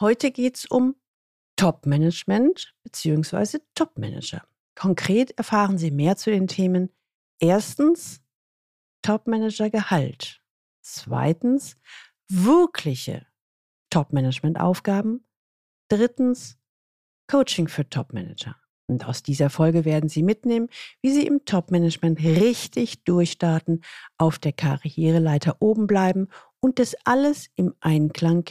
Heute geht es um Top-Management bzw. Top-Manager. Konkret erfahren Sie mehr zu den Themen erstens Top-Manager-Gehalt, zweitens wirkliche Top-Management-Aufgaben, drittens Coaching für Top-Manager. Und aus dieser Folge werden Sie mitnehmen, wie Sie im Top-Management richtig durchstarten, auf der Karriereleiter oben bleiben und das alles im Einklang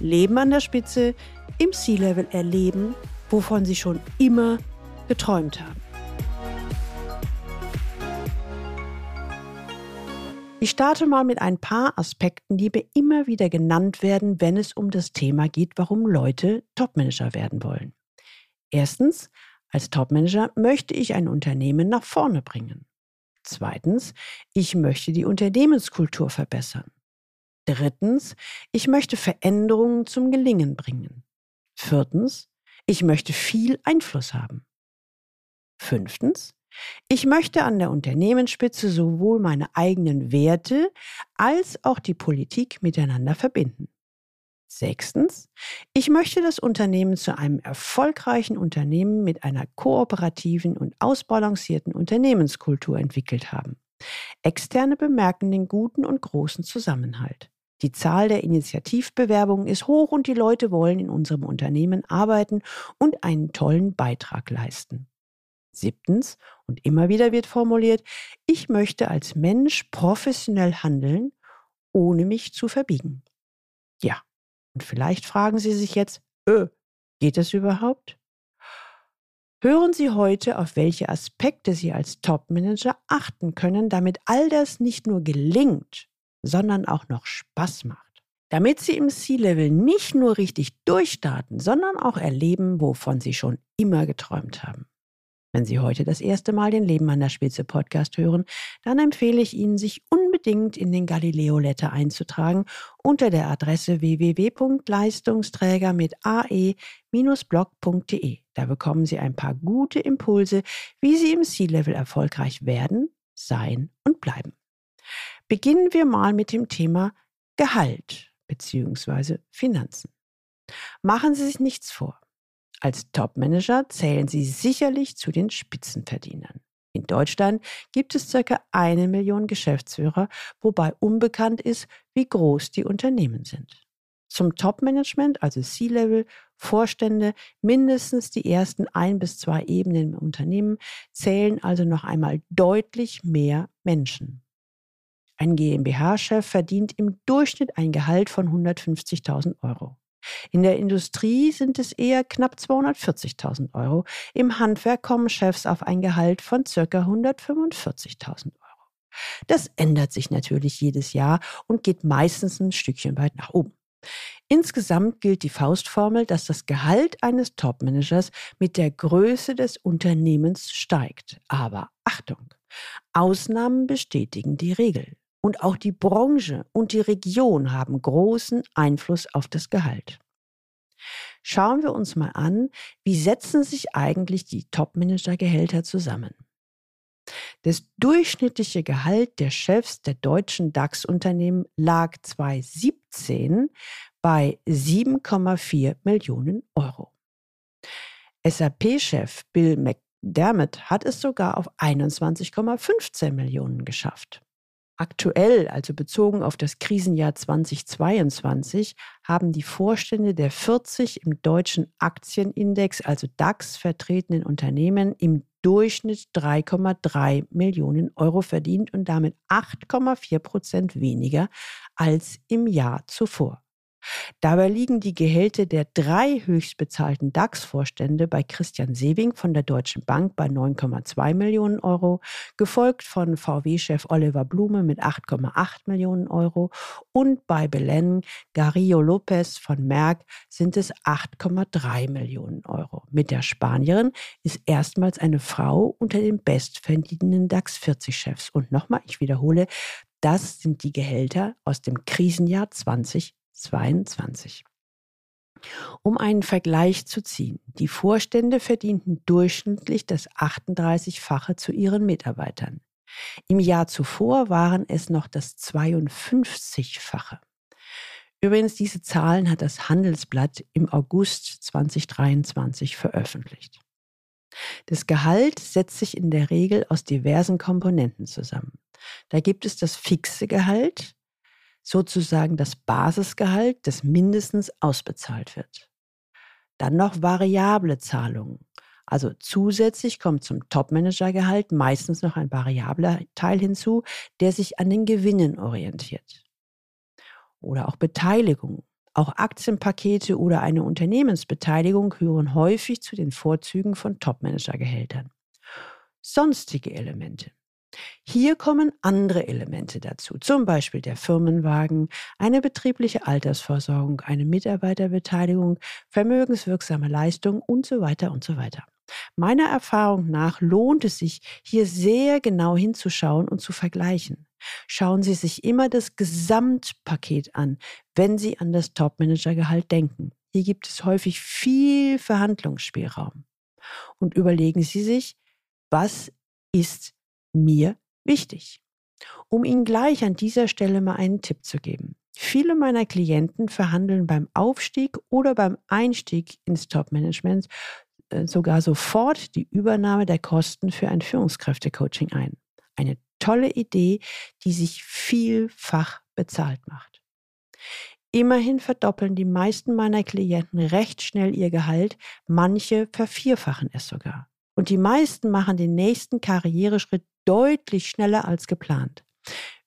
Leben an der Spitze, im C-Level erleben, wovon sie schon immer geträumt haben. Ich starte mal mit ein paar Aspekten, die mir immer wieder genannt werden, wenn es um das Thema geht, warum Leute Topmanager werden wollen. Erstens, als Topmanager möchte ich ein Unternehmen nach vorne bringen. Zweitens, ich möchte die Unternehmenskultur verbessern. Drittens, ich möchte Veränderungen zum Gelingen bringen. Viertens, ich möchte viel Einfluss haben. Fünftens, ich möchte an der Unternehmensspitze sowohl meine eigenen Werte als auch die Politik miteinander verbinden. Sechstens, ich möchte das Unternehmen zu einem erfolgreichen Unternehmen mit einer kooperativen und ausbalancierten Unternehmenskultur entwickelt haben. Externe bemerken den guten und großen Zusammenhalt. Die Zahl der Initiativbewerbungen ist hoch und die Leute wollen in unserem Unternehmen arbeiten und einen tollen Beitrag leisten. Siebtens, und immer wieder wird formuliert, ich möchte als Mensch professionell handeln, ohne mich zu verbiegen. Ja, und vielleicht fragen Sie sich jetzt, öh, geht das überhaupt? Hören Sie heute, auf welche Aspekte Sie als Topmanager achten können, damit all das nicht nur gelingt, sondern auch noch Spaß macht. Damit Sie im C-Level nicht nur richtig durchstarten, sondern auch erleben, wovon Sie schon immer geträumt haben. Wenn Sie heute das erste Mal den Leben an der Spitze Podcast hören, dann empfehle ich Ihnen, sich unbedingt in den Galileo Letter einzutragen unter der Adresse www.leistungsträger mit ae-blog.de. Da bekommen Sie ein paar gute Impulse, wie Sie im C-Level erfolgreich werden, sein und bleiben. Beginnen wir mal mit dem Thema Gehalt bzw. Finanzen. Machen Sie sich nichts vor. Als Topmanager zählen Sie sicherlich zu den Spitzenverdienern. In Deutschland gibt es circa eine Million Geschäftsführer, wobei unbekannt ist, wie groß die Unternehmen sind. Zum Topmanagement, also C-Level, Vorstände, mindestens die ersten ein bis zwei Ebenen im Unternehmen, zählen also noch einmal deutlich mehr Menschen. Ein GmbH-Chef verdient im Durchschnitt ein Gehalt von 150.000 Euro. In der Industrie sind es eher knapp 240.000 Euro. Im Handwerk kommen Chefs auf ein Gehalt von ca. 145.000 Euro. Das ändert sich natürlich jedes Jahr und geht meistens ein Stückchen weit nach oben. Insgesamt gilt die Faustformel, dass das Gehalt eines Topmanagers mit der Größe des Unternehmens steigt. Aber Achtung, Ausnahmen bestätigen die Regel. Und auch die Branche und die Region haben großen Einfluss auf das Gehalt. Schauen wir uns mal an, wie setzen sich eigentlich die Topmanager-Gehälter zusammen. Das durchschnittliche Gehalt der Chefs der deutschen DAX-Unternehmen lag 2017 bei 7,4 Millionen Euro. SAP-Chef Bill McDermott hat es sogar auf 21,15 Millionen geschafft. Aktuell, also bezogen auf das Krisenjahr 2022, haben die Vorstände der 40 im deutschen Aktienindex, also DAX, vertretenen Unternehmen im Durchschnitt 3,3 Millionen Euro verdient und damit 8,4 Prozent weniger als im Jahr zuvor. Dabei liegen die Gehälter der drei höchstbezahlten DAX-Vorstände bei Christian Sewing von der Deutschen Bank bei 9,2 Millionen Euro, gefolgt von VW-Chef Oliver Blume mit 8,8 Millionen Euro und bei Belen Garillo Lopez von Merck sind es 8,3 Millionen Euro. Mit der Spanierin ist erstmals eine Frau unter den bestverdienenden DAX 40-Chefs. Und nochmal, ich wiederhole, das sind die Gehälter aus dem Krisenjahr 2020. 22. Um einen Vergleich zu ziehen, die Vorstände verdienten durchschnittlich das 38-fache zu ihren Mitarbeitern. Im Jahr zuvor waren es noch das 52-fache. Übrigens, diese Zahlen hat das Handelsblatt im August 2023 veröffentlicht. Das Gehalt setzt sich in der Regel aus diversen Komponenten zusammen. Da gibt es das fixe Gehalt, sozusagen das Basisgehalt, das mindestens ausbezahlt wird. Dann noch variable Zahlungen. Also zusätzlich kommt zum Topmanagergehalt meistens noch ein variabler Teil hinzu, der sich an den Gewinnen orientiert. Oder auch Beteiligung. Auch Aktienpakete oder eine Unternehmensbeteiligung gehören häufig zu den Vorzügen von Topmanagergehältern. Sonstige Elemente. Hier kommen andere Elemente dazu, zum Beispiel der Firmenwagen, eine betriebliche Altersversorgung, eine Mitarbeiterbeteiligung, vermögenswirksame Leistung und so weiter und so weiter. Meiner Erfahrung nach lohnt es sich, hier sehr genau hinzuschauen und zu vergleichen. Schauen Sie sich immer das Gesamtpaket an, wenn Sie an das Topmanagergehalt denken. Hier gibt es häufig viel Verhandlungsspielraum. Und überlegen Sie sich, was ist mir wichtig. Um Ihnen gleich an dieser Stelle mal einen Tipp zu geben. Viele meiner Klienten verhandeln beim Aufstieg oder beim Einstieg ins Top-Management äh, sogar sofort die Übernahme der Kosten für ein Führungskräftecoaching ein. Eine tolle Idee, die sich vielfach bezahlt macht. Immerhin verdoppeln die meisten meiner Klienten recht schnell ihr Gehalt, manche vervierfachen es sogar. Und die meisten machen den nächsten Karriereschritt deutlich schneller als geplant.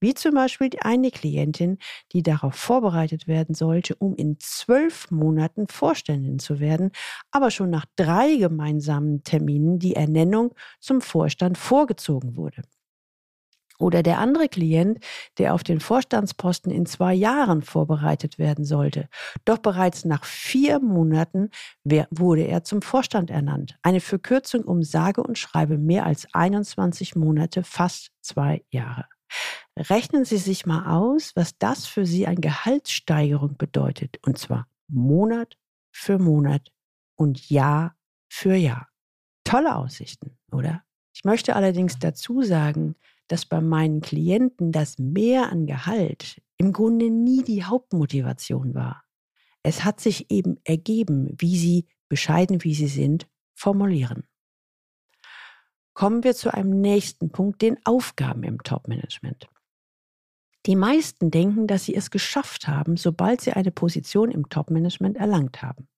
Wie zum Beispiel eine Klientin, die darauf vorbereitet werden sollte, um in zwölf Monaten Vorständin zu werden, aber schon nach drei gemeinsamen Terminen die Ernennung zum Vorstand vorgezogen wurde. Oder der andere Klient, der auf den Vorstandsposten in zwei Jahren vorbereitet werden sollte. Doch bereits nach vier Monaten wurde er zum Vorstand ernannt. Eine Verkürzung um sage und schreibe mehr als 21 Monate, fast zwei Jahre. Rechnen Sie sich mal aus, was das für Sie an Gehaltssteigerung bedeutet. Und zwar Monat für Monat und Jahr für Jahr. Tolle Aussichten, oder? Ich möchte allerdings dazu sagen, dass bei meinen Klienten das Mehr an Gehalt im Grunde nie die Hauptmotivation war. Es hat sich eben ergeben, wie sie, bescheiden wie sie sind, formulieren. Kommen wir zu einem nächsten Punkt, den Aufgaben im Top-Management. Die meisten denken, dass sie es geschafft haben, sobald sie eine Position im Top-Management erlangt haben.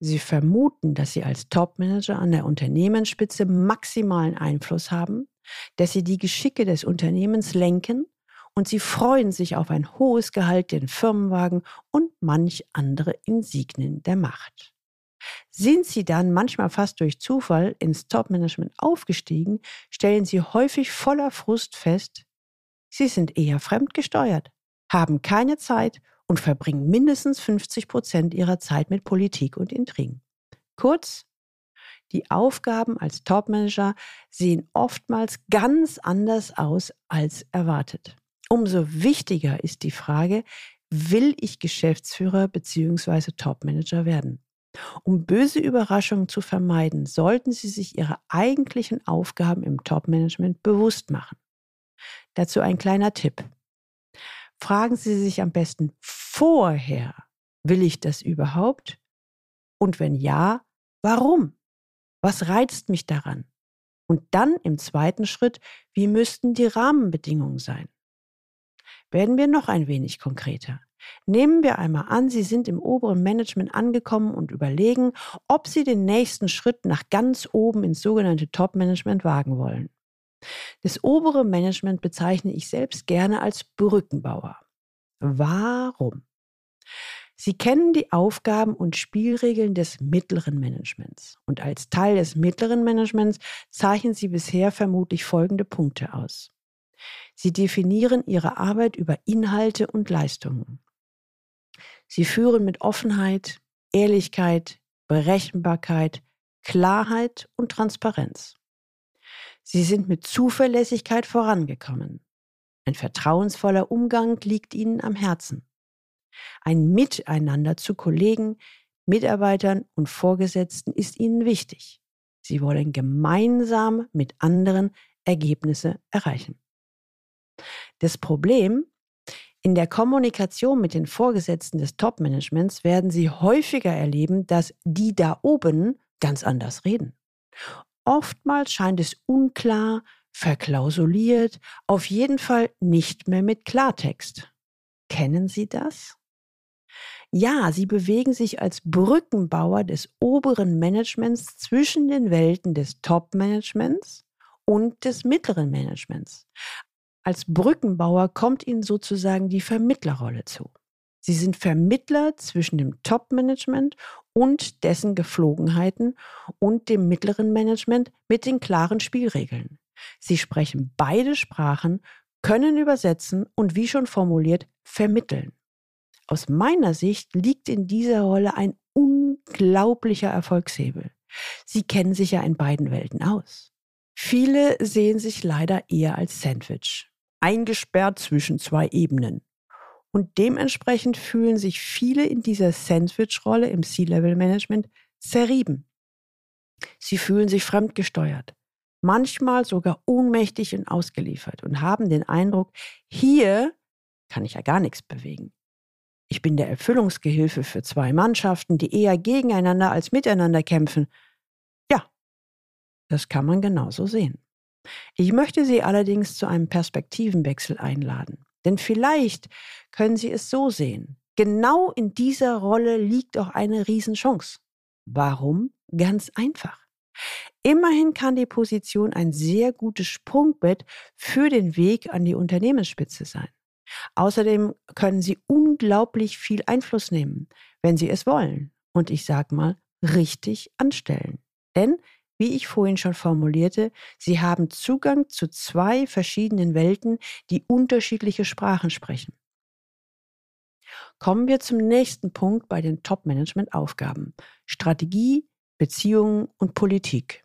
Sie vermuten, dass sie als Top-Manager an der Unternehmensspitze maximalen Einfluss haben, dass sie die Geschicke des Unternehmens lenken und sie freuen sich auf ein hohes Gehalt, den Firmenwagen und manch andere Insignien der Macht. Sind sie dann manchmal fast durch Zufall ins Top-Management aufgestiegen, stellen sie häufig voller Frust fest, sie sind eher fremdgesteuert, haben keine Zeit und verbringen mindestens 50 Prozent ihrer Zeit mit Politik und Intrigen. Kurz, die Aufgaben als Topmanager sehen oftmals ganz anders aus als erwartet. Umso wichtiger ist die Frage, will ich Geschäftsführer bzw. Topmanager werden? Um böse Überraschungen zu vermeiden, sollten Sie sich Ihre eigentlichen Aufgaben im Topmanagement bewusst machen. Dazu ein kleiner Tipp. Fragen Sie sich am besten vorher, will ich das überhaupt? Und wenn ja, warum? Was reizt mich daran? Und dann im zweiten Schritt, wie müssten die Rahmenbedingungen sein? Werden wir noch ein wenig konkreter. Nehmen wir einmal an, Sie sind im oberen Management angekommen und überlegen, ob Sie den nächsten Schritt nach ganz oben ins sogenannte Top-Management wagen wollen. Das obere Management bezeichne ich selbst gerne als Brückenbauer. Warum? Sie kennen die Aufgaben und Spielregeln des mittleren Managements. Und als Teil des mittleren Managements zeichnen Sie bisher vermutlich folgende Punkte aus. Sie definieren Ihre Arbeit über Inhalte und Leistungen. Sie führen mit Offenheit, Ehrlichkeit, Berechenbarkeit, Klarheit und Transparenz. Sie sind mit Zuverlässigkeit vorangekommen. Ein vertrauensvoller Umgang liegt Ihnen am Herzen. Ein Miteinander zu Kollegen, Mitarbeitern und Vorgesetzten ist Ihnen wichtig. Sie wollen gemeinsam mit anderen Ergebnisse erreichen. Das Problem, in der Kommunikation mit den Vorgesetzten des Top-Managements werden Sie häufiger erleben, dass die da oben ganz anders reden. Oftmals scheint es unklar, verklausuliert, auf jeden Fall nicht mehr mit Klartext. Kennen Sie das? Ja, sie bewegen sich als Brückenbauer des oberen Managements zwischen den Welten des Top-Managements und des mittleren Managements. Als Brückenbauer kommt ihnen sozusagen die Vermittlerrolle zu. Sie sind Vermittler zwischen dem Top-Management und dessen Geflogenheiten und dem mittleren Management mit den klaren Spielregeln. Sie sprechen beide Sprachen, können übersetzen und wie schon formuliert, vermitteln. Aus meiner Sicht liegt in dieser Rolle ein unglaublicher Erfolgshebel. Sie kennen sich ja in beiden Welten aus. Viele sehen sich leider eher als Sandwich, eingesperrt zwischen zwei Ebenen. Und dementsprechend fühlen sich viele in dieser Sandwich-Rolle im C-Level-Management zerrieben. Sie fühlen sich fremdgesteuert, manchmal sogar ohnmächtig und ausgeliefert und haben den Eindruck, hier kann ich ja gar nichts bewegen. Ich bin der Erfüllungsgehilfe für zwei Mannschaften, die eher gegeneinander als miteinander kämpfen. Ja, das kann man genauso sehen. Ich möchte Sie allerdings zu einem Perspektivenwechsel einladen. Denn vielleicht können Sie es so sehen. Genau in dieser Rolle liegt auch eine Riesenchance. Warum? Ganz einfach. Immerhin kann die Position ein sehr gutes Sprungbett für den Weg an die Unternehmensspitze sein. Außerdem können sie unglaublich viel Einfluss nehmen, wenn sie es wollen. Und ich sag mal, richtig anstellen. Denn, wie ich vorhin schon formulierte, sie haben Zugang zu zwei verschiedenen Welten, die unterschiedliche Sprachen sprechen. Kommen wir zum nächsten Punkt bei den Top-Management-Aufgaben. Strategie, Beziehungen und Politik.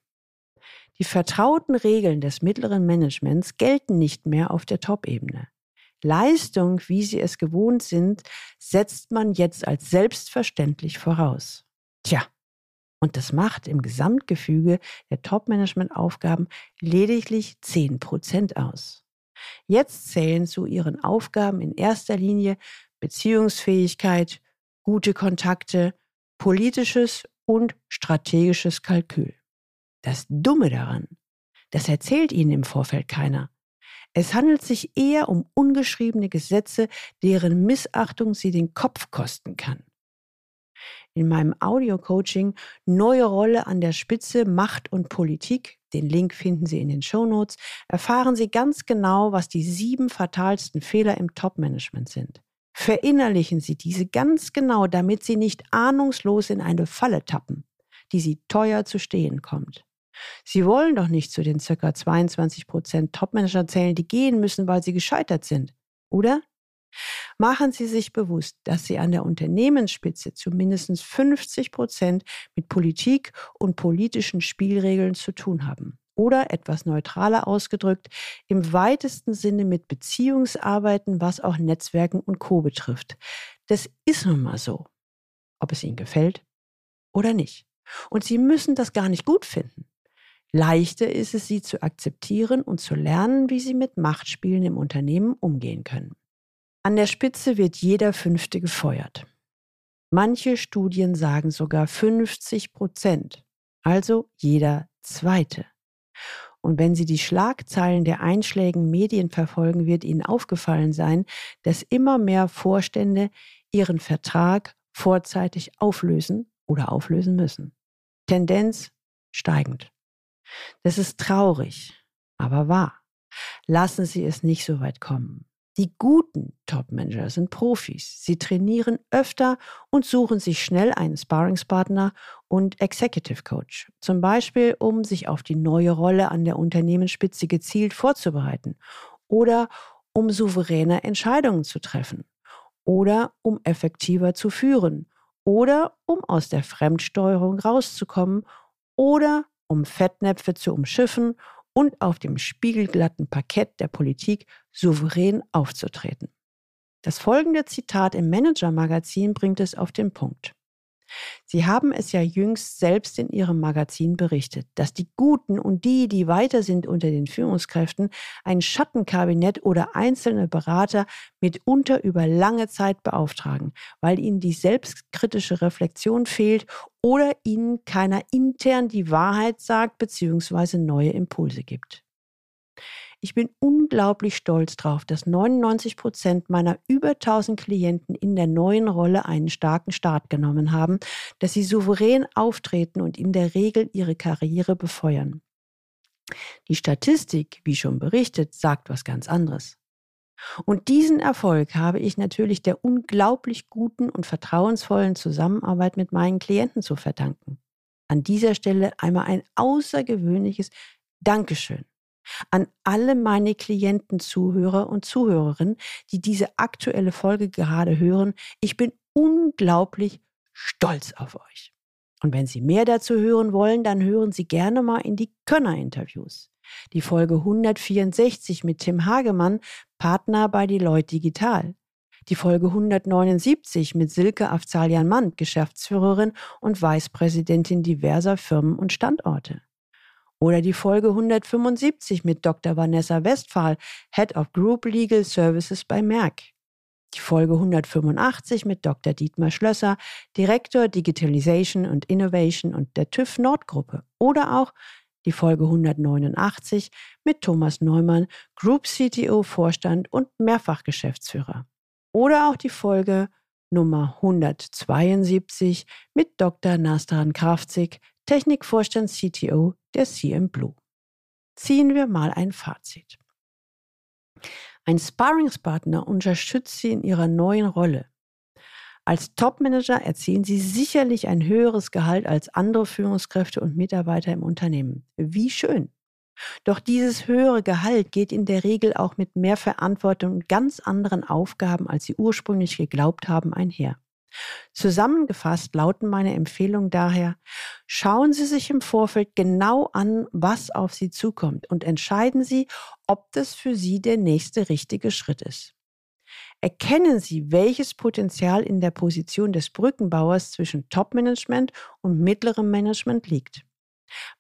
Die vertrauten Regeln des mittleren Managements gelten nicht mehr auf der Top-Ebene. Leistung, wie sie es gewohnt sind, setzt man jetzt als selbstverständlich voraus. Tja, und das macht im Gesamtgefüge der Top-Management-Aufgaben lediglich 10 Prozent aus. Jetzt zählen zu ihren Aufgaben in erster Linie Beziehungsfähigkeit, gute Kontakte, politisches und strategisches Kalkül. Das Dumme daran, das erzählt Ihnen im Vorfeld keiner. Es handelt sich eher um ungeschriebene Gesetze, deren Missachtung sie den Kopf kosten kann. In meinem Audio-Coaching Neue Rolle an der Spitze Macht und Politik, den Link finden Sie in den Show Notes, erfahren Sie ganz genau, was die sieben fatalsten Fehler im Top-Management sind. Verinnerlichen Sie diese ganz genau, damit Sie nicht ahnungslos in eine Falle tappen, die Sie teuer zu stehen kommt. Sie wollen doch nicht zu den ca. 22 Prozent Topmanager zählen, die gehen müssen, weil sie gescheitert sind, oder? Machen Sie sich bewusst, dass Sie an der Unternehmensspitze zu mindestens 50 Prozent mit Politik und politischen Spielregeln zu tun haben. Oder etwas neutraler ausgedrückt, im weitesten Sinne mit Beziehungsarbeiten, was auch Netzwerken und Co betrifft. Das ist nun mal so. Ob es Ihnen gefällt oder nicht. Und Sie müssen das gar nicht gut finden. Leichter ist es, sie zu akzeptieren und zu lernen, wie sie mit Machtspielen im Unternehmen umgehen können. An der Spitze wird jeder Fünfte gefeuert. Manche Studien sagen sogar 50 Prozent, also jeder Zweite. Und wenn Sie die Schlagzeilen der einschlägigen Medien verfolgen, wird Ihnen aufgefallen sein, dass immer mehr Vorstände ihren Vertrag vorzeitig auflösen oder auflösen müssen. Tendenz steigend. Das ist traurig, aber wahr. Lassen Sie es nicht so weit kommen. Die guten Top-Manager sind Profis. Sie trainieren öfter und suchen sich schnell einen Sparringspartner und Executive Coach. Zum Beispiel, um sich auf die neue Rolle an der Unternehmensspitze gezielt vorzubereiten oder um souveräne Entscheidungen zu treffen oder um effektiver zu führen oder um aus der Fremdsteuerung rauszukommen oder um Fettnäpfe zu umschiffen und auf dem spiegelglatten Parkett der Politik souverän aufzutreten. Das folgende Zitat im Manager-Magazin bringt es auf den Punkt. Sie haben es ja jüngst selbst in Ihrem Magazin berichtet, dass die Guten und die, die weiter sind unter den Führungskräften, ein Schattenkabinett oder einzelne Berater mitunter über lange Zeit beauftragen, weil ihnen die selbstkritische Reflexion fehlt oder ihnen keiner intern die Wahrheit sagt bzw. neue Impulse gibt. Ich bin unglaublich stolz darauf, dass 99 Prozent meiner über 1000 Klienten in der neuen Rolle einen starken Start genommen haben, dass sie souverän auftreten und in der Regel ihre Karriere befeuern. Die Statistik, wie schon berichtet, sagt was ganz anderes. Und diesen Erfolg habe ich natürlich der unglaublich guten und vertrauensvollen Zusammenarbeit mit meinen Klienten zu verdanken. An dieser Stelle einmal ein außergewöhnliches Dankeschön an alle meine Klienten, Zuhörer und Zuhörerinnen, die diese aktuelle Folge gerade hören. Ich bin unglaublich stolz auf euch. Und wenn Sie mehr dazu hören wollen, dann hören Sie gerne mal in die Könner-Interviews. Die Folge 164 mit Tim Hagemann, Partner bei Deloitte Digital. Die Folge 179 mit Silke Afzalian-Mann, Geschäftsführerin und Vicepräsidentin diverser Firmen und Standorte. Oder die Folge 175 mit Dr. Vanessa Westphal, Head of Group Legal Services bei Merck. Die Folge 185 mit Dr. Dietmar Schlösser, Direktor Digitalization und Innovation und der TÜV Nordgruppe. Oder auch die Folge 189 mit Thomas Neumann, Group CTO, Vorstand und Mehrfachgeschäftsführer. Oder auch die Folge Nummer 172 mit Dr. Nastran Kraftzig, Technikvorstand CTO der CM Blue. Ziehen wir mal ein Fazit. Ein Sparringspartner unterstützt Sie in Ihrer neuen Rolle. Als Topmanager erzielen Sie sicherlich ein höheres Gehalt als andere Führungskräfte und Mitarbeiter im Unternehmen. Wie schön. Doch dieses höhere Gehalt geht in der Regel auch mit mehr Verantwortung und ganz anderen Aufgaben, als Sie ursprünglich geglaubt haben, einher. Zusammengefasst lauten meine Empfehlungen daher, schauen Sie sich im Vorfeld genau an, was auf Sie zukommt und entscheiden Sie, ob das für Sie der nächste richtige Schritt ist. Erkennen Sie, welches Potenzial in der Position des Brückenbauers zwischen Topmanagement und mittlerem Management liegt.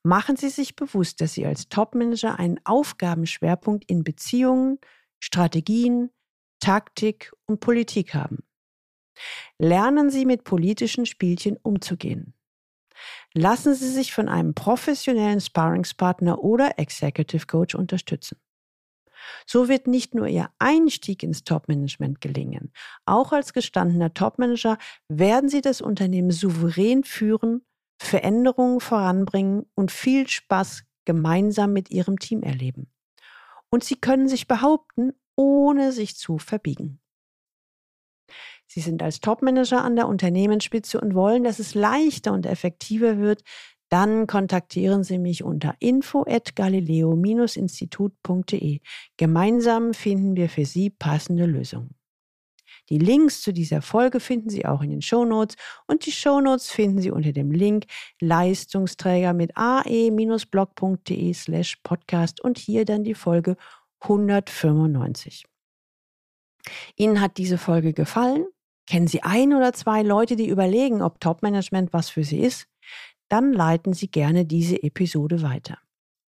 Machen Sie sich bewusst, dass Sie als Topmanager einen Aufgabenschwerpunkt in Beziehungen, Strategien, Taktik und Politik haben. Lernen Sie mit politischen Spielchen umzugehen. Lassen Sie sich von einem professionellen Sparringspartner oder Executive Coach unterstützen. So wird nicht nur Ihr Einstieg ins Topmanagement gelingen, auch als gestandener Topmanager werden Sie das Unternehmen souverän führen, Veränderungen voranbringen und viel Spaß gemeinsam mit Ihrem Team erleben. Und Sie können sich behaupten, ohne sich zu verbiegen. Sie sind als Topmanager an der Unternehmensspitze und wollen, dass es leichter und effektiver wird, dann kontaktieren Sie mich unter info@galileo-institut.de. Gemeinsam finden wir für Sie passende Lösungen. Die Links zu dieser Folge finden Sie auch in den Shownotes und die Shownotes finden Sie unter dem Link Leistungsträger mit ae-blog.de slash podcast und hier dann die Folge 195. Ihnen hat diese Folge gefallen? Kennen Sie ein oder zwei Leute, die überlegen, ob Topmanagement was für sie ist? Dann leiten Sie gerne diese Episode weiter.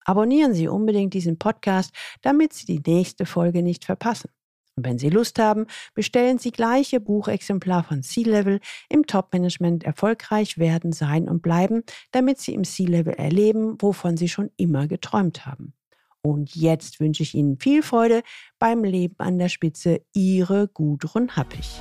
Abonnieren Sie unbedingt diesen Podcast, damit Sie die nächste Folge nicht verpassen. Und wenn Sie Lust haben, bestellen Sie gleich Ihr Buchexemplar von C-Level im Topmanagement erfolgreich werden, sein und bleiben, damit Sie im C-Level erleben, wovon Sie schon immer geträumt haben. Und jetzt wünsche ich Ihnen viel Freude beim Leben an der Spitze. Ihre Gudrun Happig.